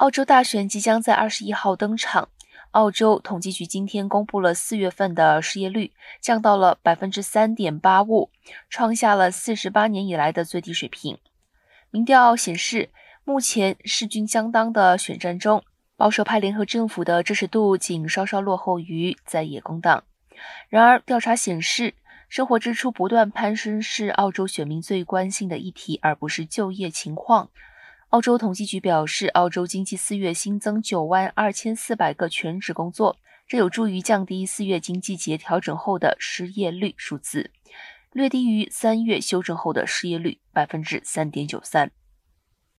澳洲大选即将在二十一号登场。澳洲统计局今天公布了四月份的失业率，降到了百分之三点八五，创下了四十八年以来的最低水平。民调显示，目前势均相当的选战中，保守派联合政府的支持度仅稍稍落后于在野工党。然而，调查显示，生活支出不断攀升是澳洲选民最关心的议题，而不是就业情况。澳洲统计局表示，澳洲经济四月新增九万二千四百个全职工作，这有助于降低四月经济节调整后的失业率数字，略低于三月修正后的失业率百分之三点九三。